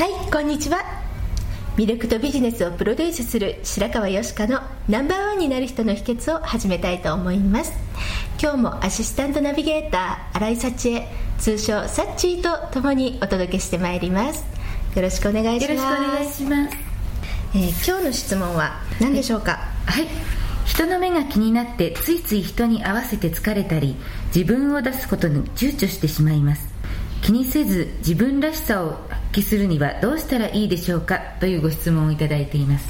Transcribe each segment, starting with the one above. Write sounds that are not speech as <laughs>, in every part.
はいこんにちは。魅力とビジネスをプロデュースする白川よしかのナンバーワンになる人の秘訣を始めたいと思います。今日もアシスタントナビゲーター新井幸恵通称サッチーと共にお届けしてまいります。よろしくお願いします。よろしくお願いします、えー今日の質問は何でしょうか？はい。人の目が気になってついつい人に合わせて疲れたり自分を出すことに躊躇してしまいます気にせず自分らしさを発揮するにはどうしたらいいでしょうかというご質問をいただいています。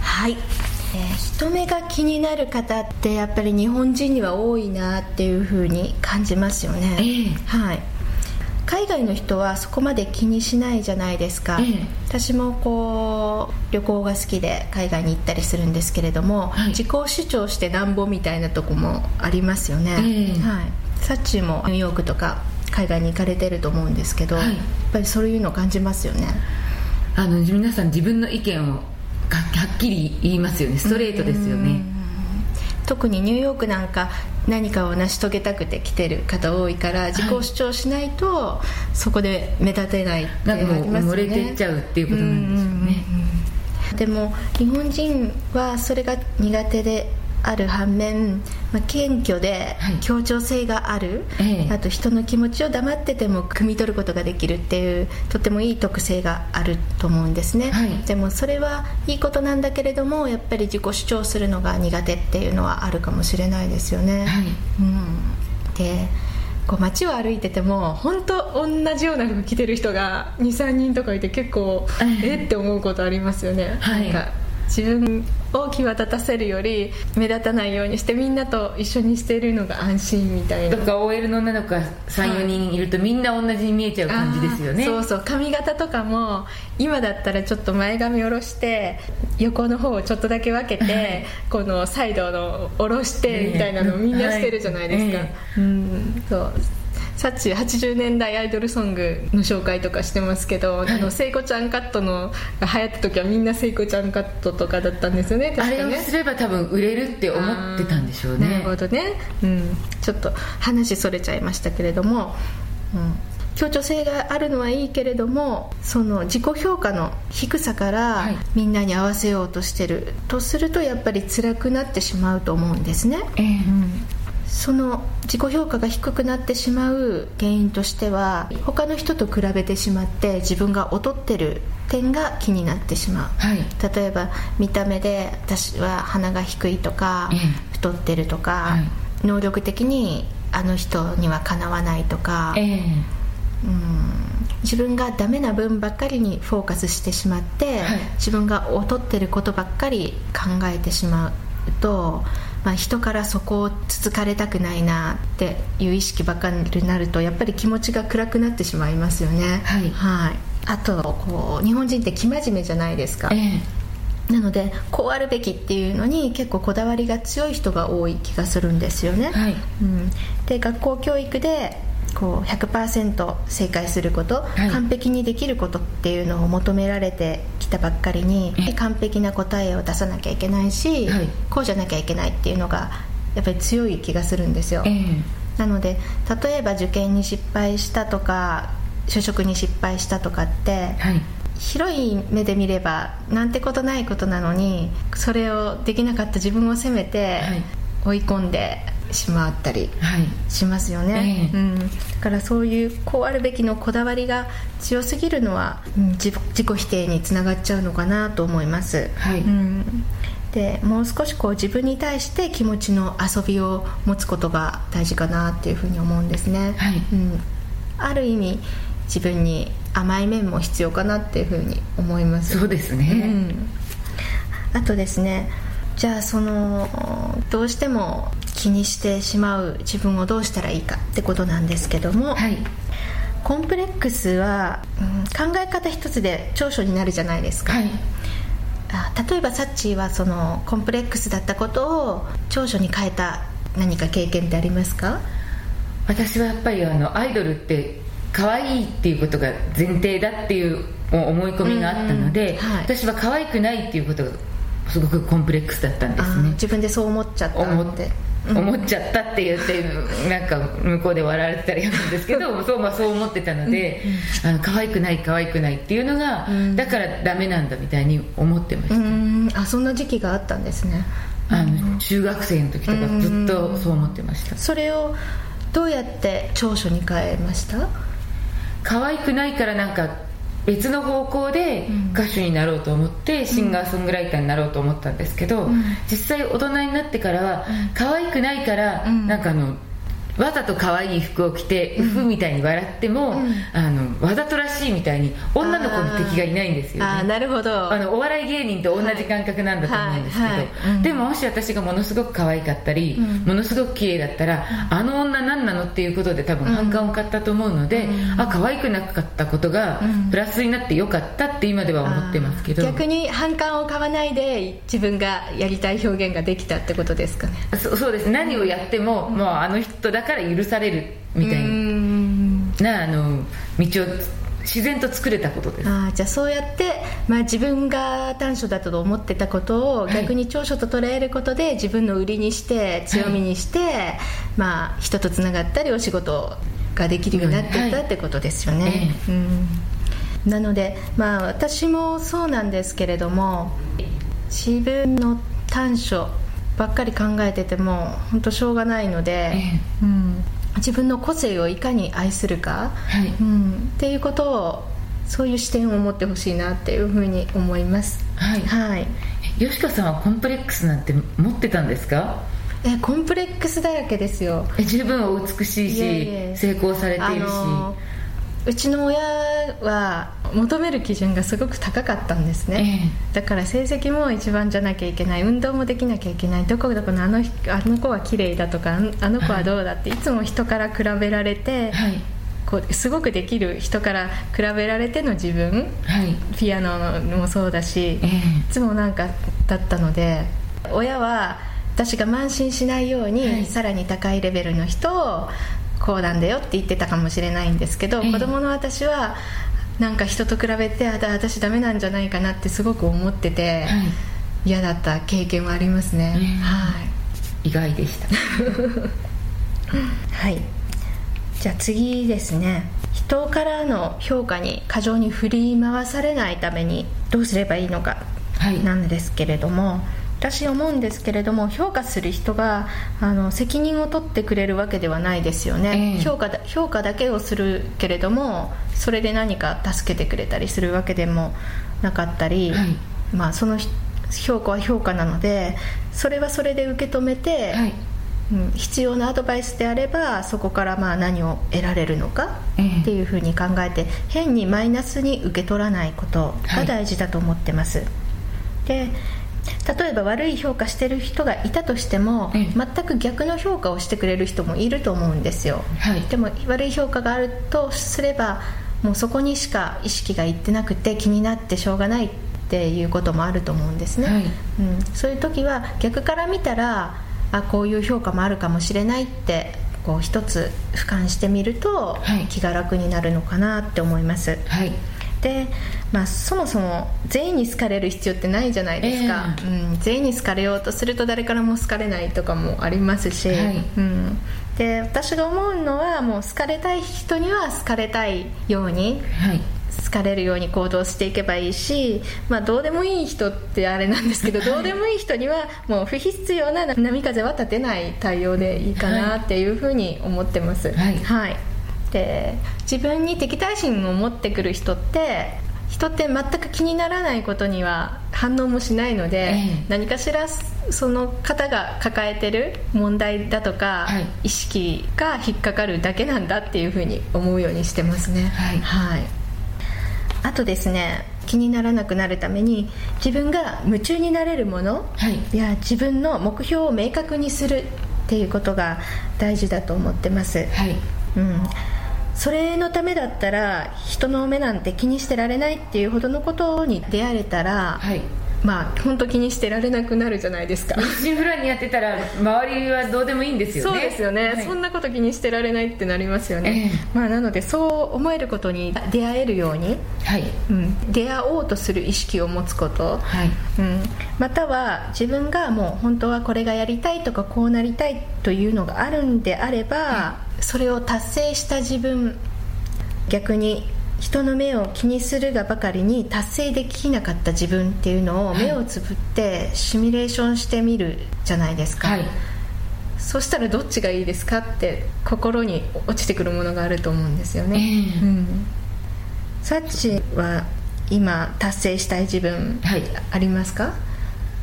はい、えー人目が気になる方ってやっぱり日本人には多いなっていうふうに感じますよね、ええ。はい。海外の人はそこまで気にしないじゃないですか、ええ。私もこう旅行が好きで海外に行ったりするんですけれども、はい。自己主張してなんぼみたいなとこもありますよね、ええ。はい、サッチーもニューヨークとか海外に行かれてると思うんですけど、はい。やっぱりそういうの感じますよね。あの皆さん自分の意見をははっきり言いますよね。ストレートですよね。特にニューヨークなんか何かを成し遂げたくて来てる方多いから自己主張しないとそこで目立てないってなんかもういうのがありますよね。漏れてっちゃうっていうことなんでしょうねでも日本人はそれが苦手である反面、まあ、謙虚ではい。協調性がある、ええ。あと人の気持ちを黙ってても汲み取ることができるっていうとてもいい特性があると思うんですね、はい。でもそれはいいことなんだけれどもやっぱり自己主張するのが苦手っていうのはあるかもしれないですよね、はい。うん、でこう街を歩いてても本当同じような服着てる人が23人とかいて結構ええ。えって思うことありますよね、はい。なんか自分を際立たせるより目立たないようにしてみんなと一緒にしているのが安心みたいな。とか OL の女の子が34人いるとみんな同じに見えちゃう感じですよね。そうそう。髪型とかも今だったらちょっと前髪下ろして横の方をちょっとだけ分けて、このサイドの下ろしてみたいなのをみんなしてるじゃないですか、はい。うん。そうサッチ80年代アイドルソングの紹介とかしてますけど、あの聖子ちゃんカットのが流行った時はみんな聖子ちゃんカットとかだったんですよねあれをすれば多分売れるって思ってたんでしょうね。なるほどね、うん、ちょっと話それちゃいましたけれども、うん、協調性があるのはいいけれどもその自己評価の低さからはい。みんなに合わせようとしてるとするとやっぱり辛くなってしまうと思うんですね、ええその自己評価が低くなってしまう原因としては他の人と比べてしまって自分が劣ってる点が気になってしまう。はい。例えば見た目で私は鼻が低いとか、ええ。太ってるとか、はい。能力的にあの人にはかなわないとか、ええ。うん自分がダメな分ばっかりにフォーカスしてしまって、はい。自分が劣ってることばっかり考えてしまうと、まあ、人からそこをつつかれたくないなっていう意識ばっかりになるとやっぱり気持ちが暗くなってしまいますよね。はい。あとこう日本人って生真面目じゃないですか、えなのでこうあるべきっていうのに結構こだわりが強い人が多い気がするんですよね、はい。うん、で学校教育でこう100%正解すること、い。完璧にできることっていうのを求められてきたばっかりにえ。完璧な答えを出さなきゃいけないし、はい。こうじゃなきゃいけないっていうのがやっぱり強い気がするんですよ、ええ。なので例えば受験に失敗したとか就職に失敗したとかって、はい。広い目で見ればなんてことないことなのにそれをできなかった自分を責めて、はい。追い込んでしまったりしますよね、はいえ。うん、だからそういうこうあるべきのこだわりが強すぎるのは、うん、自己否定につながっちゃうのかなと思います、はい、うん、でもう少しこう自分に対して気持ちの遊びを持つことが大事かなっていうふうに思うんですね、はい、うん、ある意味自分に甘い面も必要かなっていうふうに思います。そうですね、うん、あとですねじゃあそのどうしても気にしてしまう自分をどうしたらいいかってことなんですけども、はい、コンプレックスは、うん、考え方一つで長所になるじゃないですか、はい、あ例えばサッチーはそのコンプレックスだったことを長所に変えた何か経験ってありますか？私はやっぱりあのアイドルって可愛いっていうことが前提だっていう思い込みがあったので、はい、私は可愛くないっていうことがすごくコンプレックスだったんですね。自分でそう思っちゃった思って思っちゃったって言ってなんか向こうで笑われてたりなんですけど <laughs> そう,、まあ、そう思ってたので、あの可愛くない可愛くないっていうのが、だからダメなんだみたいに思ってました。あそんな時期があったんですね。あの中学生の時とかずっとそう思ってました。それをどうやって長所に変えました？可愛くないからなんか別の方向で歌手になろうと思ってシンガーソングライターになろうと思ったんですけど、実際大人になってからは可愛くないからなんかあのわざと可愛い服を着てウフみたいに笑っても、うん、あのわざとらしいみたいに女の子の敵がいないんですよ、ね、あなるほど。あのお笑い芸人と同じ感覚なんだと思うんですけど、はいはいはい、でももし私がものすごく可愛かったり、うん、ものすごく綺麗だったら、あの女何なのっていうことで多分反感を買ったと思うので、うん、あ可愛くなかったことがプラスになってよかったって今では思ってますけど。逆に反感を買わないで自分がやりたい表現ができたってことですかね。そそうです。何をやっても、もうあの人だから許されるみたいなあの道を自然と作れたことです。あじゃあそうやって、まあ、自分が短所だと思ってたことを逆に長所と捉えることで自分の売りにして強みにして、はい、まあ、人とつながったりお仕事ができるようになっていったってことですよね、はい、うん。なので、まあ、私もそうなんですけれども自分の短所ばっかり考えてても本当しょうがないので、うん、自分の個性をいかに愛するか、はい、うん、っていうことをそういう視点を持ってほしいなっていうふうに思います。はい、はい、吉川さんはコンプレックスなんて持ってたんですか？えコンプレックスだらけですよ。え十分お美しいし成功されているし、うちの親は求める基準がすごく高かったんですね、えー、だから成績も一番じゃなきゃいけない運動もできなきゃいけないどこどこのあのあの子は綺麗だとかあの子はどうだって、はい、いつも人から比べられて、はい、こうすごくできる人から比べられての自分、はい、ピアノもそうだし、えー、いつもなんかだったので親は私が慢心しないように、さらに高いレベルの人をこうなんだよって言ってたかもしれないんですけど、えー、子供の私はなんか人と比べてあ私ダメなんじゃないかなってすごく思ってて、はい、嫌だった経験はありますね、えー、はい。意外でした。<laughs> はい。じゃあ次ですね。人からの評価に過剰に振り回されないためにどうすればいいのかなんですけれども、はい私思うんですけれども評価する人があの責任を取ってくれるわけではないですよね、えー、評価だ評価だけをするけれどもそれで何か助けてくれたりするわけでもなかったり、はい、まあ、その評価は評価なのでそれはそれで受け止めて、はい、うん、必要なアドバイスであればそこからまあ何を得られるのかっていうふうに考えて、変にマイナスに受け取らないことが大事だと思ってます。はい、で例えば悪い評価してる人がいたとしても、全く逆の評価をしてくれる人もいると思うんですよ、はい、でも悪い評価があるとすればもうそこにしか意識がいってなくて気になってしょうがないっていうこともあると思うんですね、はい、うん、そういう時は逆から見たらあこういう評価もあるかもしれないってこう一つ俯瞰してみると気が楽になるのかなって思います、はいで、まあ、そもそも全員に好かれる必要ってないじゃないですか、えー、うん、全員に好かれようとすると誰からも好かれないとかもありますし、はい、うん、で私が思うのはもう好かれたい人には好かれたいように、はい、好かれるように行動していけばいいし、まあ、どうでもいい人ってあれなんですけど、<laughs> どうでもいい人にはもう不必要な波風は立てない対応でいいかなっていうふうに思ってます、はい、はい、で自分に敵対心を持ってくる人って人って全く気にならないことには反応もしないので、ええ、何かしらその方が抱えてる問題だとか、はい、意識が引っかかるだけなんだっていうふうに思うようにしてますね、はい、はい、あとですね気にならなくなるために自分が夢中になれるもの、はい、い。や自分の目標を明確にするっていうことが大事だと思ってます、はい。うん、それのためだったら人の目なんて気にしてられないっていうほどのことに出会えたら、はい、まあ本当気にしてられなくなるじゃないですか。シンフランにやってたら周りはどうでもいいんですよね。そうですよね、はい、そんなこと気にしてられないってなりますよね、えー、まあ、なのでそう思えることに出会えるように、はい。うん、出会おうとする意識を持つこと、はい。うん、または自分がもう本当はこれがやりたいとかこうなりたいというのがあるんであれば、はい、それを達成した自分逆に人の目を気にするがばかりに達成できなかった自分っていうのを目をつぶってシミュレーションしてみるじゃないですか、はい、そしたらどっちがいいですかって心に落ちてくるものがあると思うんですよね、えー、うん、サッチは今達成したい自分、はい、ありますか？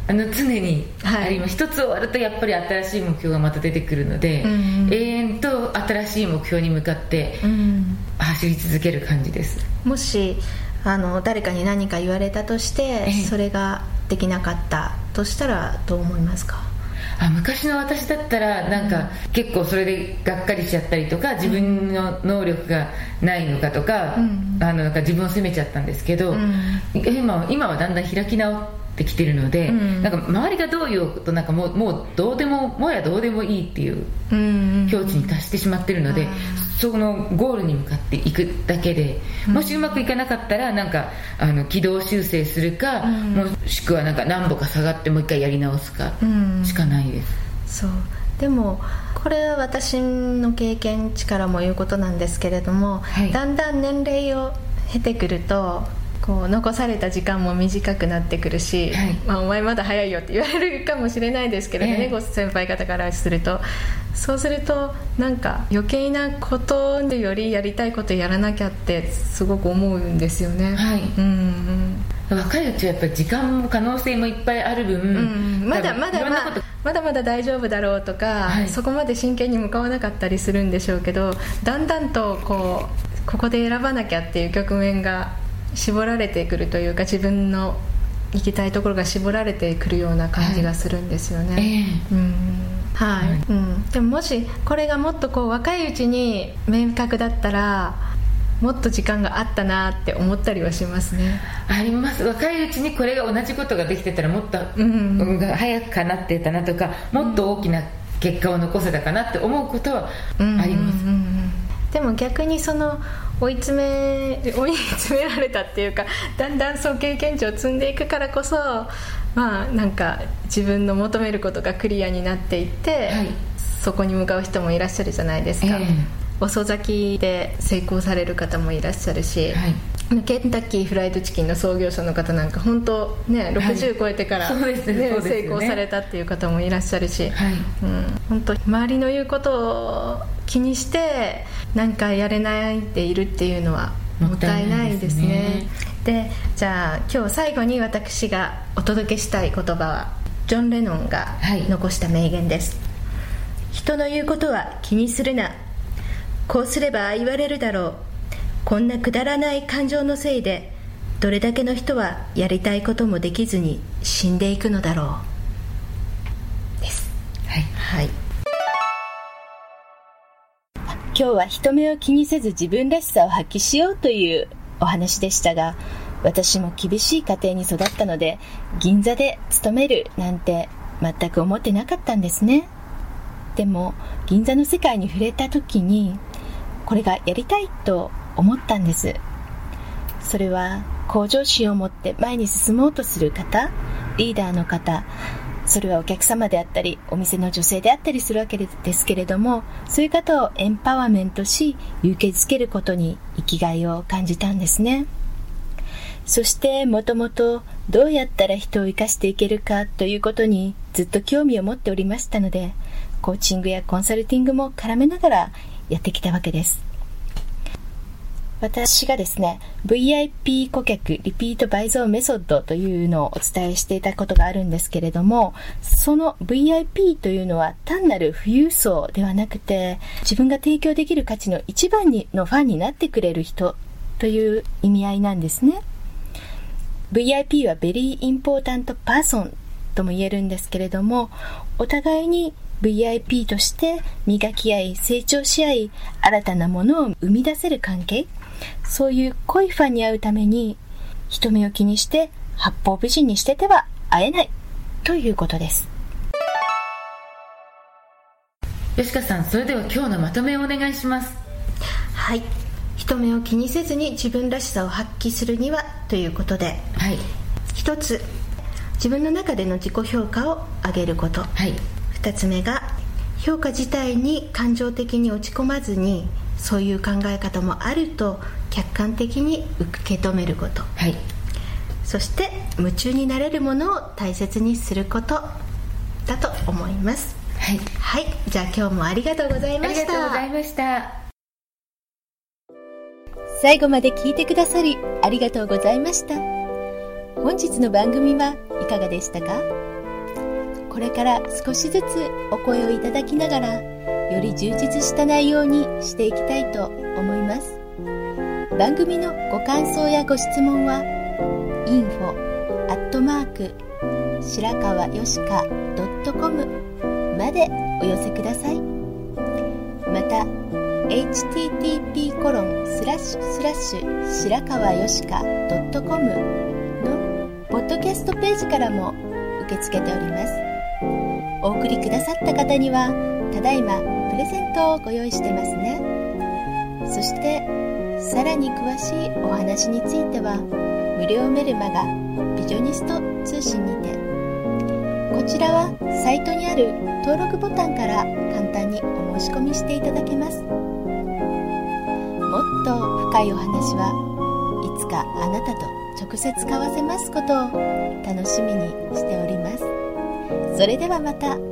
あの常にあります、はい、一つ終わるとやっぱり新しい目標がまた出てくるので、うん、永遠と新しい目標に向かって走り続ける感じです、うん、もしあの誰かに何か言われたとして、それができなかったとしたらどう思いますか？あ昔の私だったらなんか、結構それでがっかりしちゃったりとか自分の能力がないのかとか,、あのなんか自分を責めちゃったんですけど、今今はだんだん開き直ってってきてるので、うん、なんか周りがどう言おうとなんかもうもうどうでももやどうでもいいっていう境地に達してしまってるので、うん、そのゴールに向かっていくだけで、もしうまくいかなかったらなんかあの軌道修正するか、もしくはなんか何歩か下がってもう一回やり直すかしかないです。そう。でもこれは私の経験値からも言うことなんですけれども、はい、だんだん年齢を経てくるとこう残された時間も短くなってくるし、はい、まあ、お前まだ早いよって言われるかもしれないですけれどね、えー、ご先輩方からすると。そうするとなんか余計なことよりやりたいことやらなきゃってすごく思うんですよね、はい、うん、若いうちはやっぱり時間も可能性もいっぱいある分、うん、まだまだまあまだまだ大丈夫だろうとか、はい、そこまで真剣に向かわなかったりするんでしょうけどだんだんとこうここで選ばなきゃっていう局面が絞られてくるというか自分の行きたいところが絞られてくるような感じがするんですよね、はいうんはい、はい、うん、でももしこれがもっとこう若いうちに明確だったらもっと時間があったなって思ったりはしますね。あります。若いうちにこれが同じことができてたらもっと、うん、早くかなってたなとかもっと大きな結果を残せたかなって思うことはあります、うんうんうん。でも逆にその追い詰め追い詰められたっていうか <laughs> だんだんそう経験値を積んでいくからこそまあなんか自分の求めることがクリアになっていって、はい、そこに向かう人もいらっしゃるじゃないですか、えー、遅咲きで成功される方もいらっしゃるし、はいケンタッキーフライドチキンの創業者の方なんか本当ね60超えてから、ね、成功されたっていう方もいらっしゃるし、はい。うん、本当周りの言うことを気にして何かやれないでいるっていうのはもったいないですね。でじゃあ今日最後に私がお届けしたい言葉はジョン・レノンが残した名言です、はい、人の言うことは気にするな。こうすれば言われるだろうこんなくだらない感情のせいでどれだけの人はやりたいこともできずに死んでいくのだろう。です。はい、はい。今日は人目を気にせず自分らしさを発揮しようというお話でしたが、私も厳しい家庭に育ったので、銀座で勤めるなんて全く思ってなかったんですね。でも、銀座の世界に触れた時に、これがやりたいと思ったんです。それは、向上心を持って前に進もうとする方、リーダーの方、それはお客様であったり、お店の女性であったりするわけですけれども、そういう方をエンパワーメントし、勇気づけることに生きがいを感じたんですね。そしてもともとどうやったら人を生かしていけるかということにずっと興味を持っておりましたので、コーチングやコンサルティングも絡めながらやってきたわけです。私がですね、VIP 顧客リピート倍増メソッドというのをお伝えしていたことがあるんですけれども、その VIP というのは単なる富裕層ではなくて、自分が提供できる価値の一番にのファンになってくれる人という意味合いなんですね。VIP はベリーインポータントパーソンとも言えるんですけれども、お互いに VIP として磨き合い、成長し合い、新たなものを生み出せる関係、そういう濃いファンに会うために、人目を気にして八方美人にしてては会えないということです。吉川さん、それでは今日のまとめをお願いします。はい。人目を気にせずに自分らしさを発揮するにはということで、はい、一つ自分の中での自己評価を上げること、はい、2つ目が評価自体に感情的に落ち込まずにそういう考え方もあると客観的に受け止めること、はい、そして夢中になれるものを大切にすることだと思います。はい、はい、じゃあ今日もありがとうございました。ありがとうございました。最後まで聞いてくださりありがとうございました。本日の番組はいかがでしたか？これから少しずつお声をいただきながらより充実した内容にしていきたいと思います。番組のご感想やご質問は info アットマーク白川よしか .com までお寄せください。また http コロンスラッシュスラッシュ白川よしか .com のポッドキャストページからも受け付けております。お送りくださった方にはただいまプレゼントをご用意してますね。そしてさらに詳しいお話については無料メルマガビジョニスト通信にてこちらはサイトにある登録ボタンから簡単にお申し込みしていただけます。もっと深いお話はいつかあなたと直接交わせますことを楽しみにしております。それではまた。